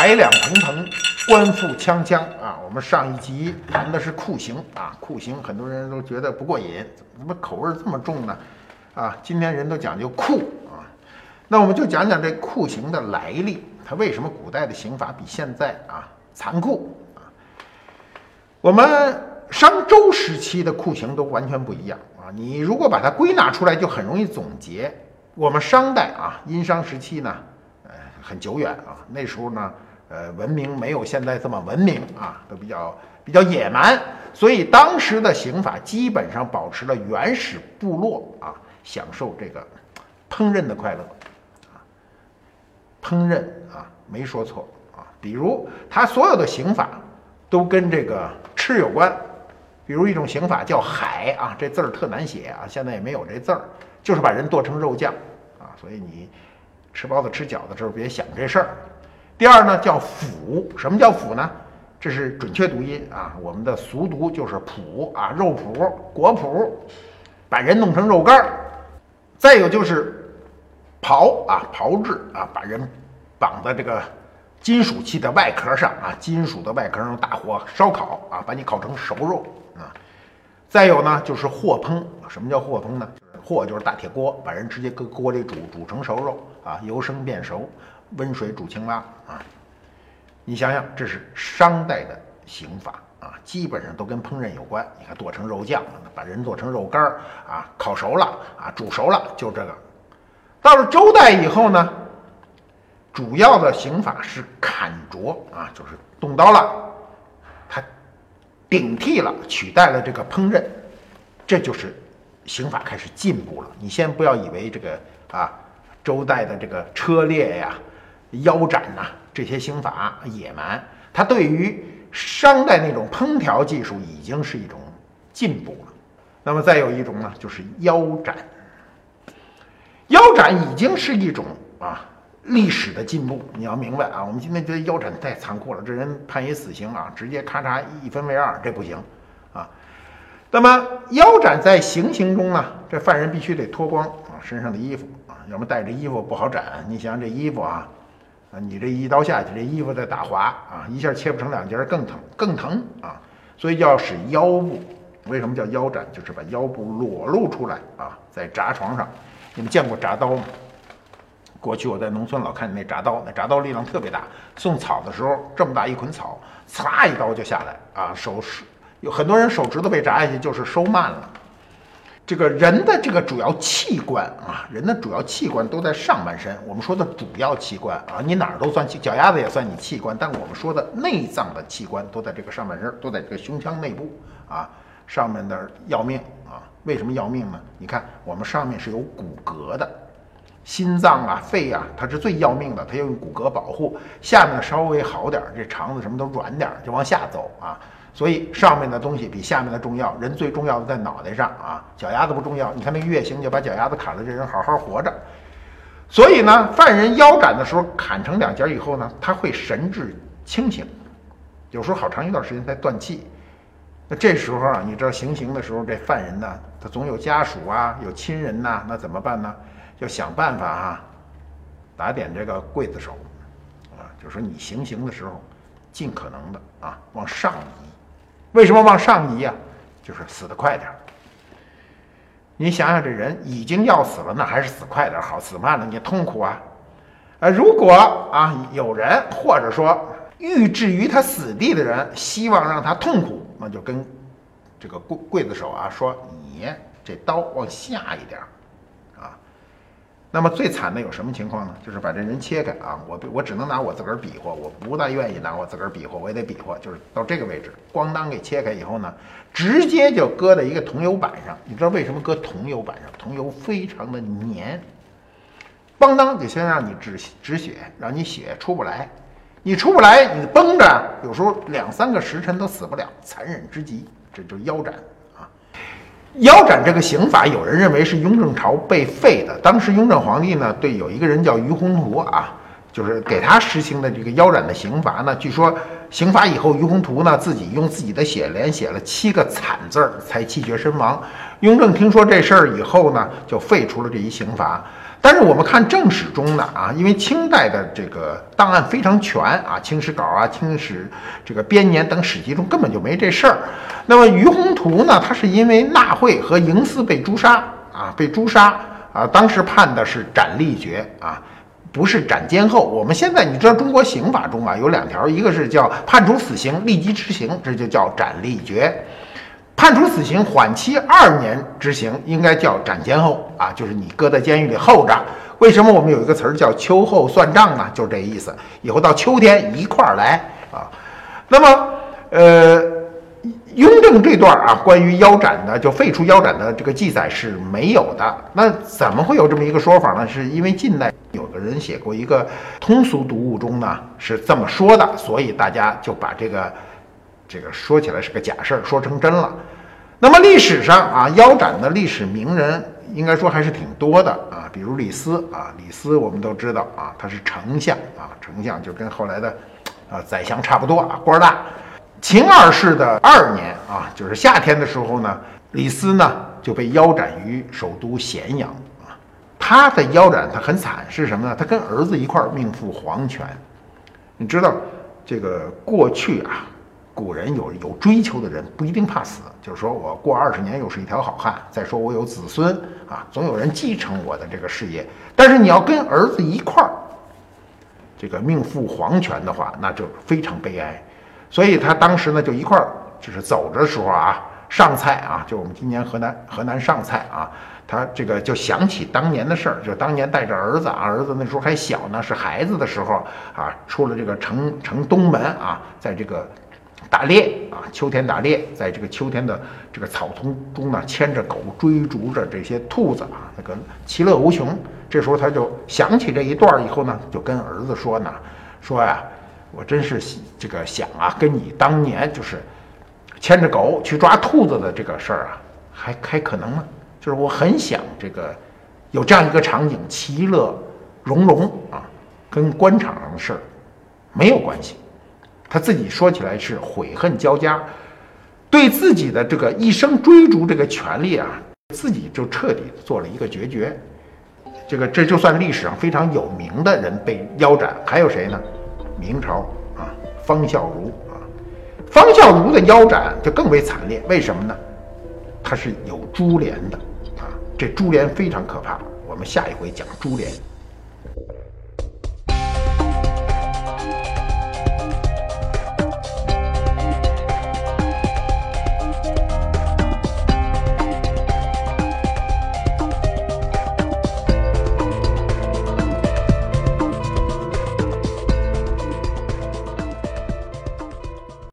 百两腾腾，官复锵锵啊！我们上一集谈的是酷刑啊，酷刑很多人都觉得不过瘾，怎么口味这么重呢？啊，今天人都讲究酷啊，那我们就讲讲这酷刑的来历，它为什么古代的刑法比现在啊残酷啊？我们商周时期的酷刑都完全不一样啊！你如果把它归纳出来，就很容易总结。我们商代啊，殷商时期呢。呃很久远啊，那时候呢，呃，文明没有现在这么文明啊，都比较比较野蛮，所以当时的刑法基本上保持了原始部落啊享受这个烹饪的快乐啊，烹饪啊没说错啊，比如他所有的刑法都跟这个吃有关，比如一种刑法叫海啊，这字儿特难写啊，现在也没有这字儿，就是把人剁成肉酱啊，所以你。吃包子吃饺子的时候别想这事儿。第二呢叫腐，什么叫腐呢？这是准确读音啊，我们的俗读就是脯啊，肉脯、果脯，把人弄成肉干儿。再有就是刨啊，刨制啊，把人绑在这个金属器的外壳上啊，金属的外壳上大火烧烤啊，把你烤成熟肉啊。再有呢就是火烹，什么叫火烹呢？火就是大铁锅，把人直接搁锅里煮，煮成熟肉啊，由生变熟，温水煮青蛙啊。你想想，这是商代的刑法啊，基本上都跟烹饪有关。你看剁成肉酱，把人剁成肉干儿啊，烤熟了啊，煮熟了，就这个。到了周代以后呢，主要的刑法是砍斫啊，就是动刀了，它顶替了，取代了这个烹饪，这就是。刑法开始进步了，你先不要以为这个啊，周代的这个车裂呀、腰斩呐这些刑法野蛮，它对于商代那种烹调技术已经是一种进步了。那么再有一种呢，就是腰斩。腰斩已经是一种啊历史的进步，你要明白啊。我们今天觉得腰斩太残酷了，这人判一死刑啊，直接咔嚓一分为二，这不行啊。那么腰斩在行刑中呢，这犯人必须得脱光啊身上的衣服啊，要么带着衣服不好斩。你想想这衣服啊，啊，你这一刀下去，这衣服在打滑啊，一下切不成两截更疼更疼啊，所以要使腰部。为什么叫腰斩？就是把腰部裸露出来啊，在铡床上。你们见过铡刀吗？过去我在农村老看见那铡刀，那铡刀力量特别大。送草的时候，这么大一捆草，嚓一刀就下来啊，手是。有很多人手指头被扎下去，就是收慢了。这个人的这个主要器官啊，人的主要器官都在上半身。我们说的主要器官啊，你哪儿都算器，脚丫子也算你器官。但我们说的内脏的器官都在这个上半身，都在这个胸腔内部啊。上面的要命啊，为什么要命呢？你看我们上面是有骨骼的，心脏啊、肺啊，它是最要命的，它要用骨骼保护。下面稍微好点，这肠子什么都软点，就往下走啊。所以上面的东西比下面的重要，人最重要的在脑袋上啊，脚丫子不重要。你看那月刑就把脚丫子砍了，这人好好活着。所以呢，犯人腰斩的时候砍成两截以后呢，他会神志清醒，有时候好长一段时间才断气。那这时候啊，你知道行刑的时候，这犯人呢，他总有家属啊，有亲人呐，那怎么办呢？要想办法啊，打点这个刽子手啊，就说你行刑的时候，尽可能的啊往上移。为什么往上移呀？就是死得快点儿。你想想，这人已经要死了，那还是死快点好，死慢了你痛苦啊！啊，如果啊有人或者说欲置于他死地的人，希望让他痛苦，那就跟这个刽刽子手啊说：“你这刀往下一点儿。”那么最惨的有什么情况呢？就是把这人切开啊！我我只能拿我自个儿比划，我不大愿意拿我自个儿比划，我也得比划，就是到这个位置，咣当给切开以后呢，直接就搁在一个桐油板上。你知道为什么搁桐油板上？桐油非常的粘，咣当就先让你止止血，让你血出不来，你出不来，你绷着，有时候两三个时辰都死不了，残忍之极，这就腰斩。腰斩这个刑法，有人认为是雍正朝被废的。当时雍正皇帝呢，对有一个人叫于洪图啊，就是给他实行的这个腰斩的刑罚呢。据说刑罚以后，于洪图呢自己用自己的血连写了七个惨字儿，才气绝身亡。雍正听说这事儿以后呢，就废除了这一刑罚。但是我们看正史中呢，啊，因为清代的这个档案非常全啊，《清史稿》啊，《清史这个编年》等史籍中根本就没这事儿。那么于宏图呢，他是因为纳贿和营私被诛杀啊，被诛杀啊，当时判的是斩立决啊，不是斩监候。我们现在你知道中国刑法中啊有两条，一个是叫判处死刑立即执行，这就叫斩立决。判处死刑缓期二年执行，应该叫斩监候啊，就是你搁在监狱里候着。为什么我们有一个词儿叫秋后算账呢？就是这意思。以后到秋天一块儿来啊。那么，呃，雍正这段啊，关于腰斩的就废除腰斩的这个记载是没有的。那怎么会有这么一个说法呢？是因为近代有个人写过一个通俗读物中呢是这么说的，所以大家就把这个。这个说起来是个假事儿，说成真了。那么历史上啊，腰斩的历史名人应该说还是挺多的啊，比如李斯啊，李斯我们都知道啊，他是丞相啊，丞相就跟后来的啊宰相差不多啊，官儿大。秦二世的二年啊，就是夏天的时候呢，李斯呢就被腰斩于首都咸阳啊。他的腰斩他很惨，是什么呢？他跟儿子一块儿命赴黄泉。你知道这个过去啊。古人有有追求的人不一定怕死，就是说我过二十年又是一条好汉。再说我有子孙啊，总有人继承我的这个事业。但是你要跟儿子一块儿，这个命赴黄泉的话，那就非常悲哀。所以他当时呢就一块儿，就是走的时候啊，上菜啊，就我们今年河南河南上菜啊，他这个就想起当年的事儿，就当年带着儿子啊，儿子那时候还小呢，是孩子的时候啊，出了这个城城东门啊，在这个。打猎啊，秋天打猎，在这个秋天的这个草丛中呢，牵着狗追逐着这些兔子啊，那个其乐无穷。这时候他就想起这一段以后呢，就跟儿子说呢，说呀，我真是这个想啊，跟你当年就是牵着狗去抓兔子的这个事儿啊，还还可能吗？就是我很想这个有这样一个场景，其乐融融啊，跟官场上的事儿没有关系。他自己说起来是悔恨交加，对自己的这个一生追逐这个权利啊，自己就彻底做了一个决绝。这个这就算历史上非常有名的人被腰斩，还有谁呢？明朝啊，方孝孺啊，方孝孺的腰斩就更为惨烈。为什么呢？他是有株连的啊，这株连非常可怕。我们下一回讲株连。